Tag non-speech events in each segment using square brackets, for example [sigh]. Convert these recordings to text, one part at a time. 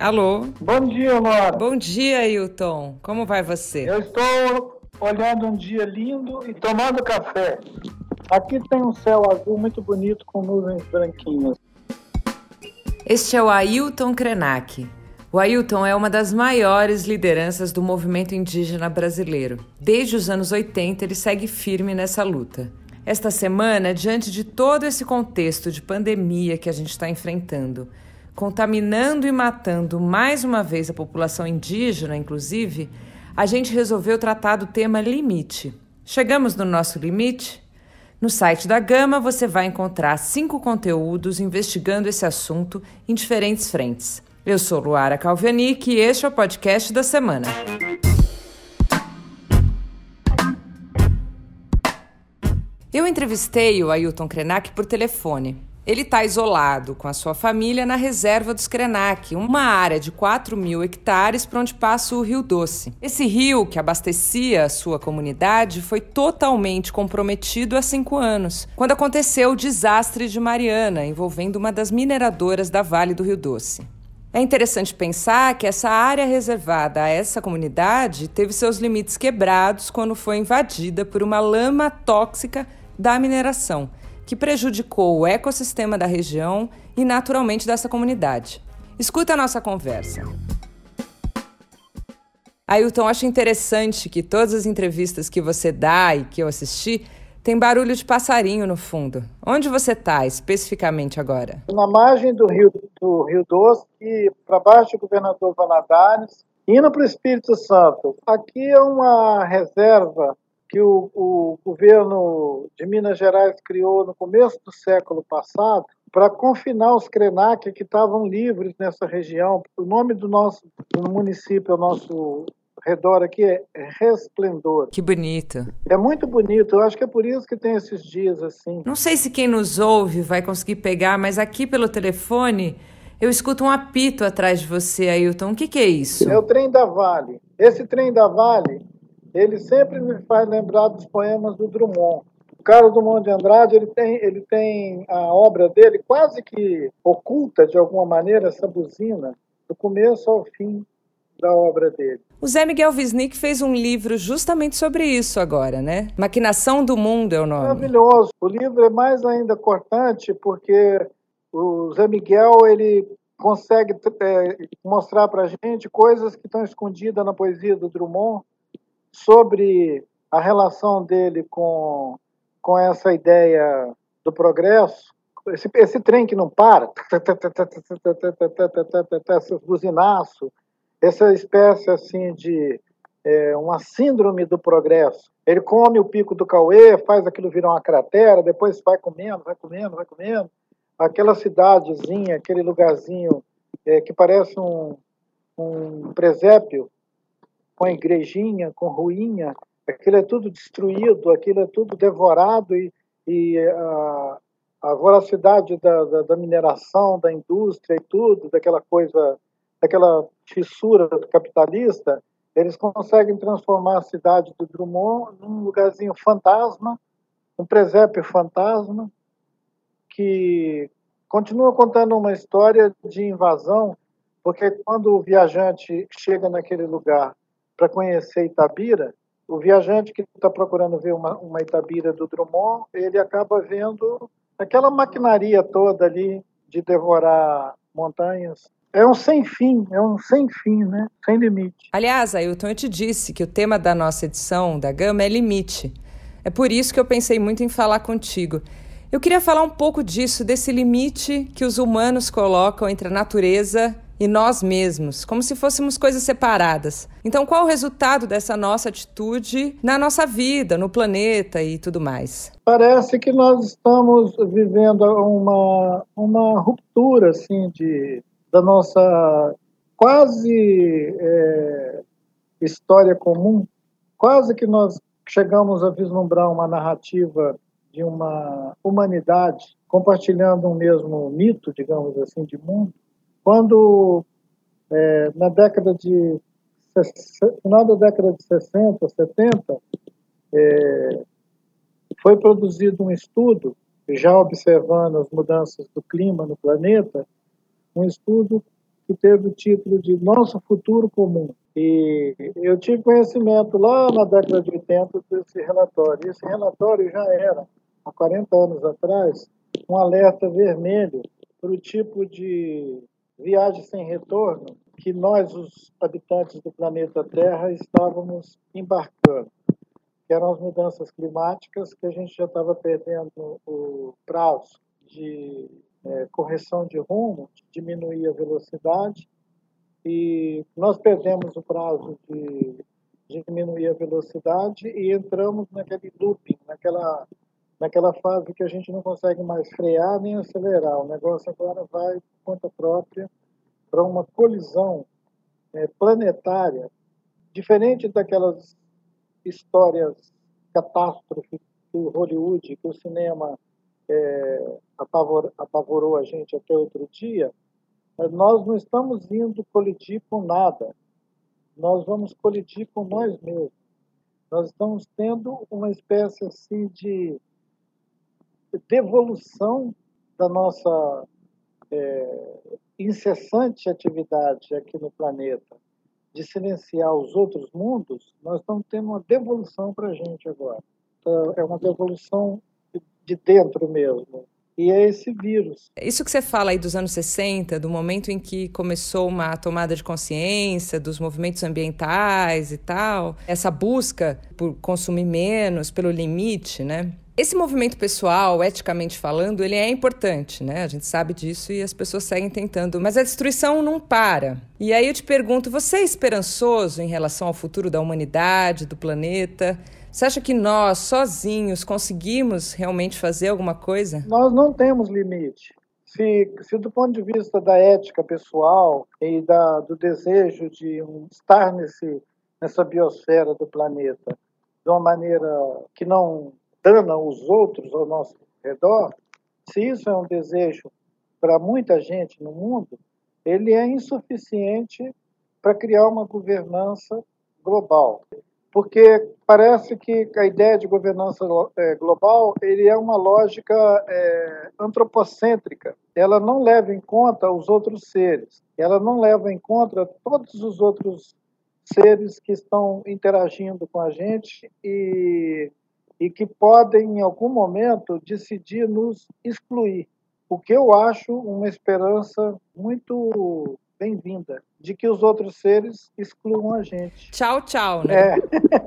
Alô? Bom dia, Laura. Bom dia, Hilton. Como vai você? Eu estou olhando um dia lindo e tomando café. Aqui tem um céu azul muito bonito com nuvens branquinhas. Este é o Ailton Krenak. O Ailton é uma das maiores lideranças do movimento indígena brasileiro. Desde os anos 80, ele segue firme nessa luta. Esta semana, diante de todo esse contexto de pandemia que a gente está enfrentando, contaminando e matando mais uma vez a população indígena, inclusive, a gente resolveu tratar do tema limite. Chegamos no nosso limite? No site da Gama você vai encontrar cinco conteúdos investigando esse assunto em diferentes frentes. Eu sou Luara Calvianic e este é o podcast da semana. Eu entrevistei o Ailton Krenak por telefone. Ele está isolado com a sua família na reserva dos Krenak, uma área de 4 mil hectares para onde passa o Rio Doce. Esse rio, que abastecia a sua comunidade, foi totalmente comprometido há cinco anos, quando aconteceu o desastre de Mariana, envolvendo uma das mineradoras da Vale do Rio Doce. É interessante pensar que essa área reservada a essa comunidade teve seus limites quebrados quando foi invadida por uma lama tóxica da mineração que prejudicou o ecossistema da região e, naturalmente, dessa comunidade. Escuta a nossa conversa. Ailton, acho interessante que todas as entrevistas que você dá e que eu assisti tem barulho de passarinho no fundo. Onde você está especificamente agora? Na margem do Rio, do Rio Doce, para baixo do governador Valadares, indo para o Espírito Santo. Aqui é uma reserva que o, o governo de Minas Gerais criou no começo do século passado para confinar os Krenak que estavam livres nessa região. O nome do nosso do município, o nosso redor aqui é Resplendor. Que bonito. É muito bonito. Eu acho que é por isso que tem esses dias assim. Não sei se quem nos ouve vai conseguir pegar, mas aqui pelo telefone eu escuto um apito atrás de você, Ailton. O que, que é isso? É o trem da Vale. Esse trem da Vale ele sempre me faz lembrar dos poemas do Drummond. O Carlos Drummond de Andrade, ele tem, ele tem a obra dele quase que oculta, de alguma maneira, essa buzina, do começo ao fim da obra dele. O Zé Miguel Wisnik fez um livro justamente sobre isso agora, né? Maquinação do Mundo é o nome. Maravilhoso. O livro é mais ainda cortante porque o Zé Miguel ele consegue é, mostrar para gente coisas que estão escondidas na poesia do Drummond sobre a relação dele com, com essa ideia do progresso, esse, esse trem que não para, [laughs] esse buzinaço, essa espécie assim de é, uma síndrome do progresso. Ele come o pico do Cauê, faz aquilo virar uma cratera, depois vai comendo, vai comendo, vai comendo. Aquela cidadezinha, aquele lugarzinho é, que parece um, um presépio, com a igrejinha, com ruinha, aquilo é tudo destruído, aquilo é tudo devorado e, e a, a voracidade da, da, da, mineração, da indústria e tudo, daquela coisa, daquela fissura capitalista, eles conseguem transformar a cidade do Drummond num lugarzinho fantasma, um presépio fantasma, que continua contando uma história de invasão, porque quando o viajante chega naquele lugar para conhecer Itabira, o viajante que está procurando ver uma, uma Itabira do Drummond, ele acaba vendo aquela maquinaria toda ali de devorar montanhas. É um sem fim, é um sem fim, né? Sem limite. Aliás, Ailton, eu te disse que o tema da nossa edição da Gama é limite. É por isso que eu pensei muito em falar contigo. Eu queria falar um pouco disso, desse limite que os humanos colocam entre a natureza e nós mesmos, como se fôssemos coisas separadas. Então, qual o resultado dessa nossa atitude na nossa vida, no planeta e tudo mais? Parece que nós estamos vivendo uma, uma ruptura assim, de, da nossa quase é, história comum. Quase que nós chegamos a vislumbrar uma narrativa de uma humanidade compartilhando um mesmo mito, digamos assim, de mundo, quando, é, na década de final da década de 60, 70, é, foi produzido um estudo, já observando as mudanças do clima no planeta, um estudo que teve o título de Nosso Futuro Comum. E eu tive conhecimento lá na década de 80 desse relatório. Esse relatório já era, há 40 anos atrás, um alerta vermelho para o tipo de viagem sem retorno que nós, os habitantes do planeta Terra, estávamos embarcando, que eram as mudanças climáticas, que a gente já estava perdendo o prazo de é, correção de rumo, de diminuir a velocidade, e nós perdemos o prazo de, de diminuir a velocidade e entramos naquele looping, naquela naquela fase que a gente não consegue mais frear nem acelerar. O negócio agora vai por conta própria para uma colisão é, planetária, diferente daquelas histórias catástrofe do Hollywood, que o cinema é, apavor, apavorou a gente até outro dia, nós não estamos indo colidir com nada. Nós vamos colidir com nós mesmos. Nós estamos tendo uma espécie assim de devolução da nossa é, incessante atividade aqui no planeta de silenciar os outros mundos, nós estamos tendo uma devolução para a gente agora. Então, é uma devolução de dentro mesmo. E é esse vírus. Isso que você fala aí dos anos 60, do momento em que começou uma tomada de consciência dos movimentos ambientais e tal, essa busca por consumir menos, pelo limite, né? Esse movimento pessoal, eticamente falando, ele é importante, né? A gente sabe disso e as pessoas seguem tentando, mas a destruição não para. E aí eu te pergunto, você é esperançoso em relação ao futuro da humanidade, do planeta? Você acha que nós, sozinhos, conseguimos realmente fazer alguma coisa? Nós não temos limite. Se, se do ponto de vista da ética pessoal e da, do desejo de um, estar nesse, nessa biosfera do planeta de uma maneira que não dana os outros ao nosso redor, se isso é um desejo para muita gente no mundo, ele é insuficiente para criar uma governança global. Porque parece que a ideia de governança é, global ele é uma lógica é, antropocêntrica. Ela não leva em conta os outros seres, ela não leva em conta todos os outros seres que estão interagindo com a gente e e que podem, em algum momento, decidir nos excluir. O que eu acho uma esperança muito bem-vinda de que os outros seres excluam a gente. Tchau, tchau, né?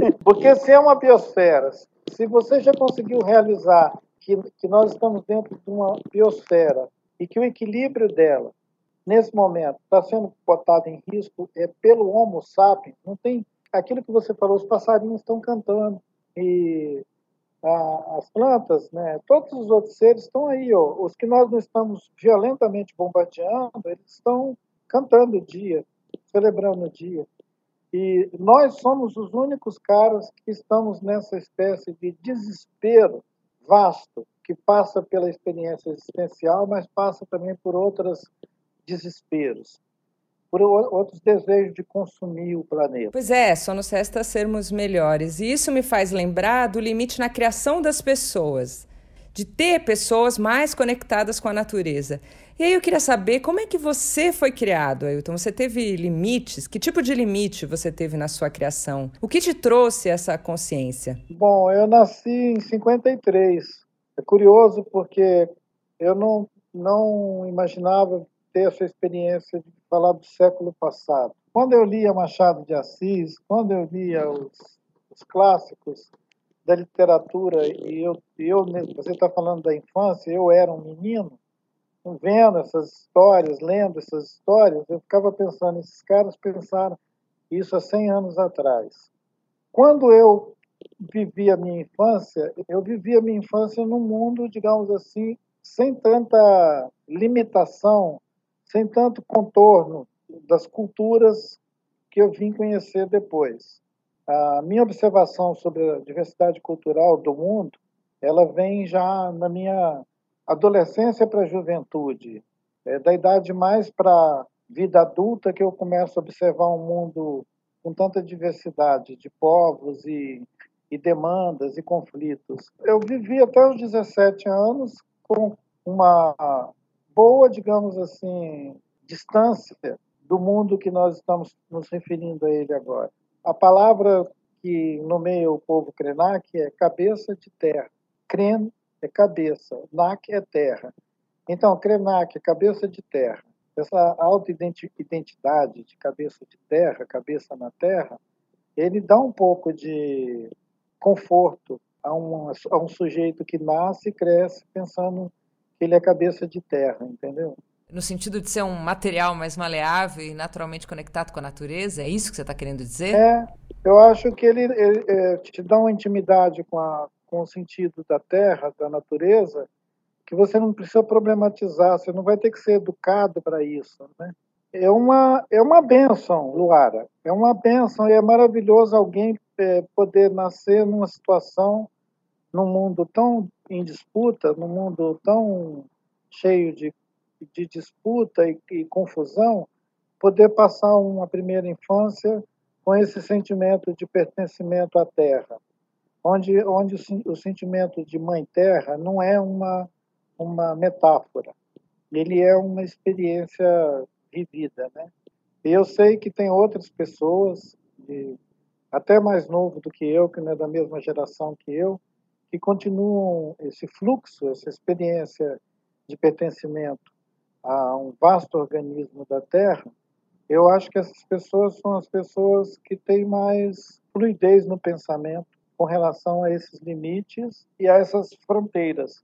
É. [laughs] Porque se é uma biosfera, se você já conseguiu realizar que, que nós estamos dentro de uma biosfera e que o equilíbrio dela, nesse momento, está sendo botado em risco é pelo Homo sapiens, não tem aquilo que você falou, os passarinhos estão cantando e as plantas, né, todos os outros seres estão aí, ó, os que nós não estamos violentamente bombardeando, eles estão cantando o dia, celebrando o dia. E nós somos os únicos caras que estamos nessa espécie de desespero vasto, que passa pela experiência existencial, mas passa também por outros desesperos por outros desejos de consumir o planeta. Pois é, só nos resta sermos melhores. E isso me faz lembrar do limite na criação das pessoas, de ter pessoas mais conectadas com a natureza. E aí eu queria saber como é que você foi criado, Ailton. Você teve limites? Que tipo de limite você teve na sua criação? O que te trouxe essa consciência? Bom, eu nasci em 53. É curioso porque eu não, não imaginava ter essa experiência de falar do século passado. Quando eu lia Machado de Assis, quando eu lia os, os clássicos da literatura, e eu, eu você está falando da infância, eu era um menino, vendo essas histórias, lendo essas histórias, eu ficava pensando, esses caras pensaram isso há 100 anos atrás. Quando eu vivi a minha infância, eu vivi a minha infância num mundo, digamos assim, sem tanta limitação sem tanto contorno das culturas que eu vim conhecer depois. A minha observação sobre a diversidade cultural do mundo, ela vem já na minha adolescência para a juventude, é, da idade mais para vida adulta que eu começo a observar um mundo com tanta diversidade de povos e, e demandas e conflitos. Eu vivi até os 17 anos com uma boa, digamos assim, distância do mundo que nós estamos nos referindo a ele agora. A palavra que nomeia o povo Krenak é cabeça de terra. Kren é cabeça, Nak é terra. Então, Krenak é cabeça de terra. Essa auto-identidade de cabeça de terra, cabeça na terra, ele dá um pouco de conforto a um, a um sujeito que nasce e cresce pensando ele é cabeça de terra, entendeu? No sentido de ser um material mais maleável e naturalmente conectado com a natureza? É isso que você está querendo dizer? É, eu acho que ele, ele é, te dá uma intimidade com, a, com o sentido da terra, da natureza, que você não precisa problematizar, você não vai ter que ser educado para isso, né? É uma, é uma benção, Luara, é uma benção e é maravilhoso alguém é, poder nascer numa situação, num mundo tão em disputa, num mundo tão cheio de de disputa e, e confusão, poder passar uma primeira infância com esse sentimento de pertencimento à terra, onde, onde o, o sentimento de mãe terra não é uma, uma metáfora, ele é uma experiência vivida, né? E eu sei que tem outras pessoas, de, até mais novo do que eu, que não é da mesma geração que eu, que continuam esse fluxo, essa experiência de pertencimento a um vasto organismo da Terra, eu acho que essas pessoas são as pessoas que têm mais fluidez no pensamento com relação a esses limites e a essas fronteiras.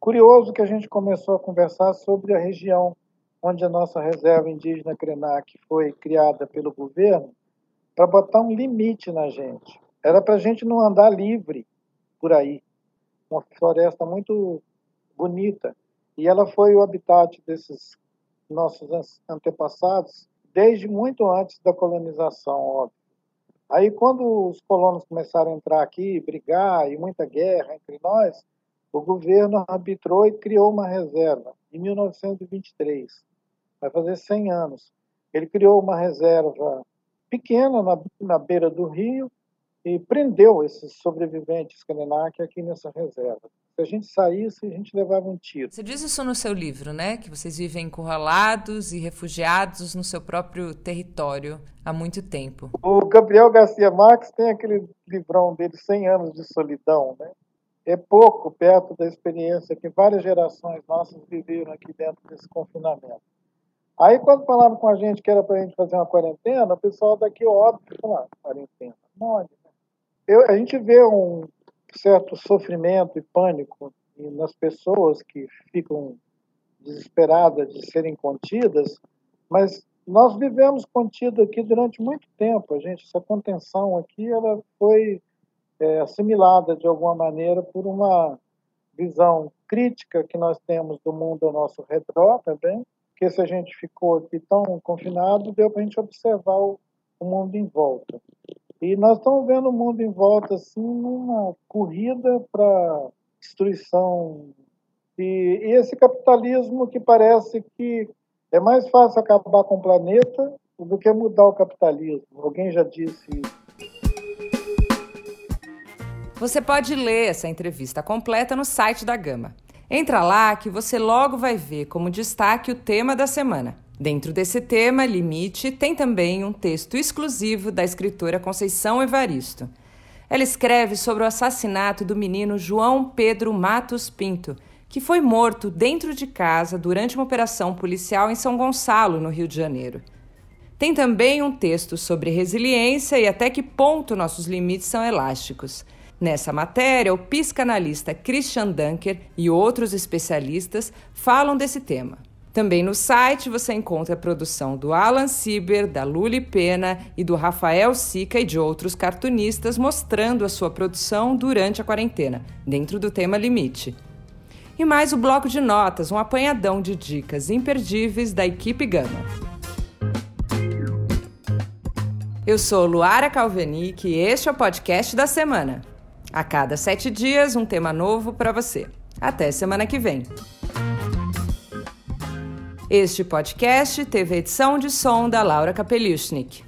Curioso que a gente começou a conversar sobre a região onde a nossa reserva indígena Krenak foi criada pelo governo para botar um limite na gente. Era para a gente não andar livre por aí. Uma floresta muito bonita, e ela foi o habitat desses nossos antepassados desde muito antes da colonização, óbvio. Aí, quando os colonos começaram a entrar aqui, brigar e muita guerra entre nós, o governo arbitrou e criou uma reserva em 1923, vai fazer 100 anos. Ele criou uma reserva pequena na, na beira do rio e prendeu esses sobreviventes Kanenak aqui nessa reserva. Se a gente saísse, a gente levava um tiro. Você diz isso no seu livro, né? Que vocês vivem encurralados e refugiados no seu próprio território há muito tempo. O Gabriel Garcia Marques tem aquele livrão dele, 100 anos de solidão, né? É pouco perto da experiência que várias gerações nossas viveram aqui dentro desse confinamento. Aí, quando falavam com a gente que era para a gente fazer uma quarentena, o pessoal daqui, óbvio, falou, ah, quarentena, onde? Eu, a gente vê um certo sofrimento e pânico nas pessoas que ficam desesperadas de serem contidas, mas nós vivemos contido aqui durante muito tempo. A gente, essa contenção aqui, ela foi é, assimilada de alguma maneira por uma visão crítica que nós temos do mundo ao nosso redor também, porque se a gente ficou aqui tão confinado, deu para a gente observar o, o mundo em volta. E nós estamos vendo o mundo em volta assim numa corrida para destruição e, esse capitalismo que parece que é mais fácil acabar com o planeta do que mudar o capitalismo. Alguém já disse isso. Você pode ler essa entrevista completa no site da Gama. Entra lá que você logo vai ver como destaque o tema da semana. Dentro desse tema, limite, tem também um texto exclusivo da escritora Conceição Evaristo. Ela escreve sobre o assassinato do menino João Pedro Matos Pinto, que foi morto dentro de casa durante uma operação policial em São Gonçalo, no Rio de Janeiro. Tem também um texto sobre resiliência e até que ponto nossos limites são elásticos. Nessa matéria, o psicanalista Christian Dunker e outros especialistas falam desse tema. Também no site você encontra a produção do Alan Sieber, da Luli Pena e do Rafael Sica e de outros cartunistas mostrando a sua produção durante a quarentena, dentro do tema Limite. E mais o bloco de notas, um apanhadão de dicas imperdíveis da equipe Gama. Eu sou Luara Calvenic e este é o podcast da semana. A cada sete dias, um tema novo para você. Até semana que vem. Este podcast teve edição de som da Laura Kapeliusnik.